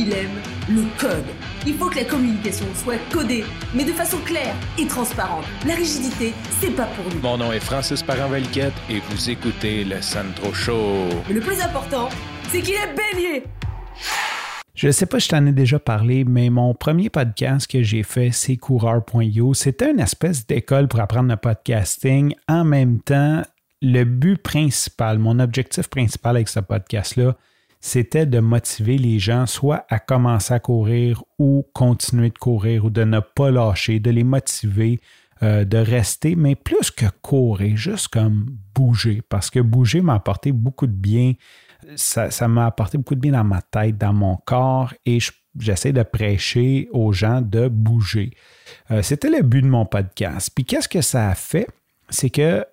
il aime le code. Il faut que la communication soit codée, mais de façon claire et transparente. La rigidité, c'est pas pour nous. Mon nom est Francis parent et vous écoutez le Sandro Show. Mais le plus important, c'est qu'il est bélier. Je ne sais pas si je t'en ai déjà parlé, mais mon premier podcast que j'ai fait, c'est coureur.io. C'était une espèce d'école pour apprendre le podcasting. En même temps, le but principal, mon objectif principal avec ce podcast-là, c'était de motiver les gens soit à commencer à courir ou continuer de courir ou de ne pas lâcher, de les motiver, euh, de rester, mais plus que courir, juste comme bouger, parce que bouger m'a apporté beaucoup de bien. Ça, m'a apporté beaucoup de bien dans ma tête, dans mon corps, et j'essaie de prêcher aux gens de bouger. Euh, c'était le but de mon podcast. Puis qu'est-ce que ça a fait? C'est que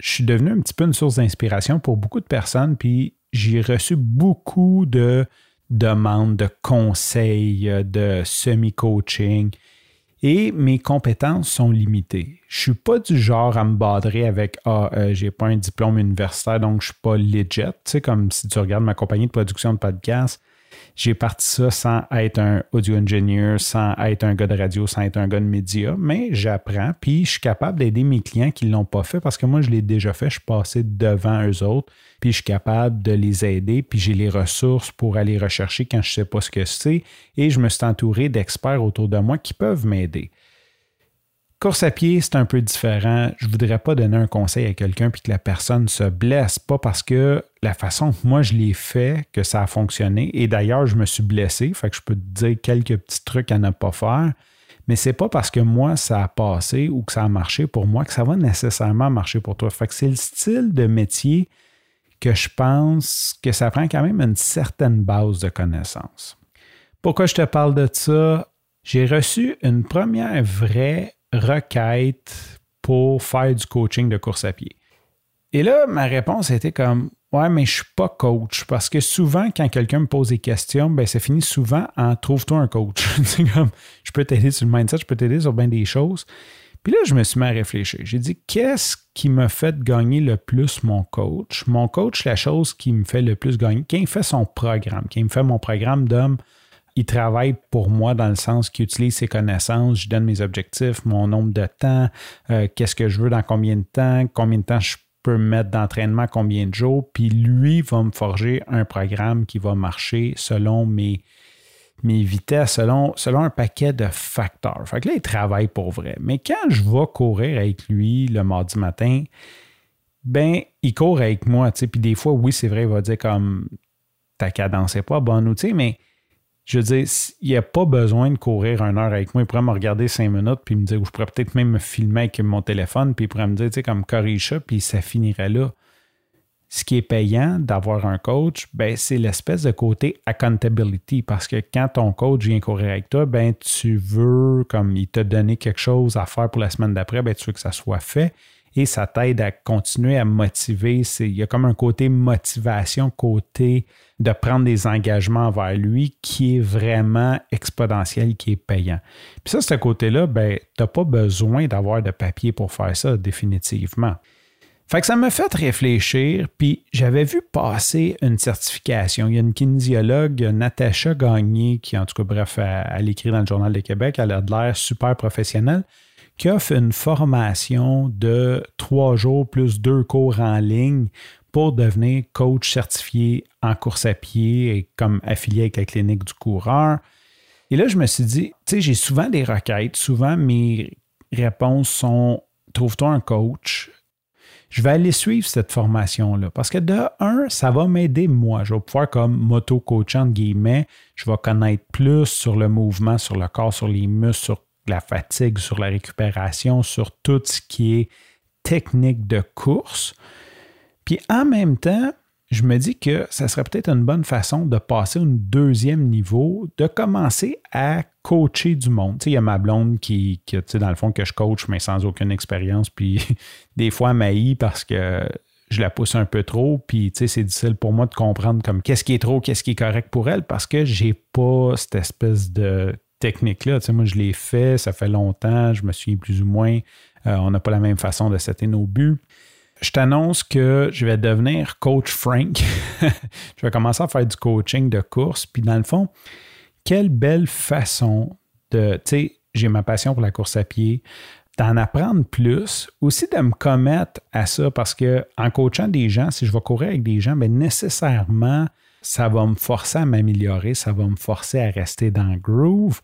je suis devenu un petit peu une source d'inspiration pour beaucoup de personnes, puis j'ai reçu beaucoup de demandes, de conseils, de semi-coaching, et mes compétences sont limitées. Je ne suis pas du genre à me badrer avec Ah, euh, j'ai pas un diplôme universitaire, donc je ne suis pas legit. Tu sais, comme si tu regardes ma compagnie de production de podcast, j'ai parti ça sans être un audio engineer, sans être un gars de radio, sans être un gars de média, mais j'apprends, puis je suis capable d'aider mes clients qui ne l'ont pas fait parce que moi, je l'ai déjà fait, je suis passé devant eux autres, puis je suis capable de les aider, puis j'ai les ressources pour aller rechercher quand je ne sais pas ce que c'est, et je me suis entouré d'experts autour de moi qui peuvent m'aider. Course à pied, c'est un peu différent. Je ne voudrais pas donner un conseil à quelqu'un puis que la personne se blesse, pas parce que la façon que moi je l'ai fait que ça a fonctionné. Et d'ailleurs, je me suis blessé, fait que je peux te dire quelques petits trucs à ne pas faire. Mais c'est pas parce que moi ça a passé ou que ça a marché pour moi que ça va nécessairement marcher pour toi. Fait que c'est le style de métier que je pense que ça prend quand même une certaine base de connaissances. Pourquoi je te parle de ça? J'ai reçu une première vraie requête pour faire du coaching de course à pied. Et là, ma réponse était comme Ouais, mais je ne suis pas coach. Parce que souvent, quand quelqu'un me pose des questions, ben, ça finit souvent en trouve-toi un coach. comme, je peux t'aider sur le mindset, je peux t'aider sur bien des choses. Puis là, je me suis mis à réfléchir. J'ai dit, qu'est-ce qui me fait gagner le plus mon coach? Mon coach, la chose qui me fait le plus gagner, quand il fait son programme, il me fait mon programme d'homme, il travaille pour moi dans le sens qu'il utilise ses connaissances, je donne mes objectifs, mon nombre de temps, euh, qu'est-ce que je veux dans combien de temps, combien de temps je peux mettre d'entraînement, combien de jours, puis lui va me forger un programme qui va marcher selon mes, vitesses, selon, un paquet de facteurs. Fait que là, il travaille pour vrai. Mais quand je vais courir avec lui le mardi matin, ben, il court avec moi, tu sais, puis des fois, oui, c'est vrai, il va dire comme ta cadence n'est pas bonne outil, mais je veux dire, il n'y a pas besoin de courir une heure avec moi. Il pourrait me regarder cinq minutes puis me dire, ou je pourrais peut-être même me filmer avec mon téléphone, puis il pourrait me dire, tu sais, comme corrige ça, puis ça finirait là. Ce qui est payant d'avoir un coach, ben, c'est l'espèce de côté accountability, parce que quand ton coach vient courir avec toi, ben, tu veux, comme il t'a donné quelque chose à faire pour la semaine d'après, ben, tu veux que ça soit fait et ça t'aide à continuer à motiver. Il y a comme un côté motivation, côté de prendre des engagements envers lui qui est vraiment exponentiel, qui est payant. Puis ça, ce côté-là, ben, tu n'as pas besoin d'avoir de papier pour faire ça définitivement. Fait que ça m'a fait réfléchir, puis j'avais vu passer une certification. Il y a une kinésiologue, Natacha Gagné, qui, en tout cas, bref, elle, écrit dans le Journal de Québec, elle a de l'air super professionnelle qui offre une formation de trois jours plus deux cours en ligne pour devenir coach certifié en course à pied et comme affilié avec la clinique du coureur. Et là, je me suis dit, tu sais, j'ai souvent des requêtes, souvent mes réponses sont trouve-toi un coach. Je vais aller suivre cette formation-là parce que de un, ça va m'aider moi. Je vais pouvoir comme moto-coach entre guillemets, je vais connaître plus sur le mouvement, sur le corps, sur les muscles, sur la fatigue, sur la récupération, sur tout ce qui est technique de course. Puis en même temps, je me dis que ça serait peut-être une bonne façon de passer au deuxième niveau, de commencer à coacher du monde. Tu sais, il y a ma blonde qui, qui tu sais, dans le fond, que je coach, mais sans aucune expérience. Puis des fois, m'haït parce que je la pousse un peu trop. Puis, tu sais, c'est difficile pour moi de comprendre comme qu'est-ce qui est trop, qu'est-ce qui est correct pour elle parce que j'ai pas cette espèce de technique-là. Tu sais, moi, je l'ai fait, ça fait longtemps, je me suis plus ou moins. Euh, on n'a pas la même façon de setter nos buts. Je t'annonce que je vais devenir coach Frank. je vais commencer à faire du coaching de course. Puis dans le fond, quelle belle façon de, tu sais, j'ai ma passion pour la course à pied, d'en apprendre plus, aussi de me commettre à ça parce que en coachant des gens, si je vais courir avec des gens, bien nécessairement, ça va me forcer à m'améliorer, ça va me forcer à rester dans le groove.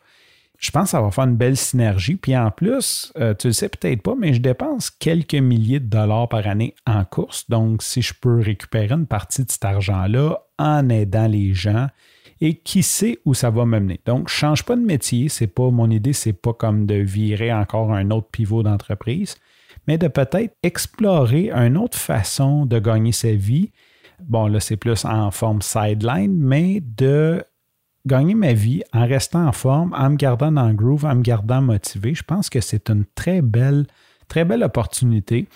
Je pense que ça va faire une belle synergie. Puis en plus, euh, tu le sais peut-être pas, mais je dépense quelques milliers de dollars par année en course. Donc, si je peux récupérer une partie de cet argent-là en aidant les gens, et qui sait où ça va m'amener. Donc, change pas de métier. C'est pas mon idée, c'est pas comme de virer encore un autre pivot d'entreprise, mais de peut-être explorer une autre façon de gagner sa vie. Bon, là, c'est plus en forme sideline, mais de gagner ma vie en restant en forme, en me gardant dans le groove, en me gardant motivé. Je pense que c'est une très belle, très belle opportunité.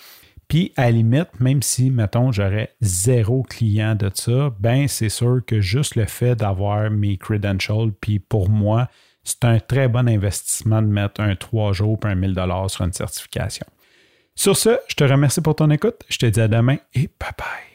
Puis, à la limite, même si, mettons, j'aurais zéro client de ça, ben c'est sûr que juste le fait d'avoir mes credentials, puis pour moi, c'est un très bon investissement de mettre un 3 jours pour un 1000 sur une certification. Sur ce, je te remercie pour ton écoute. Je te dis à demain et bye bye.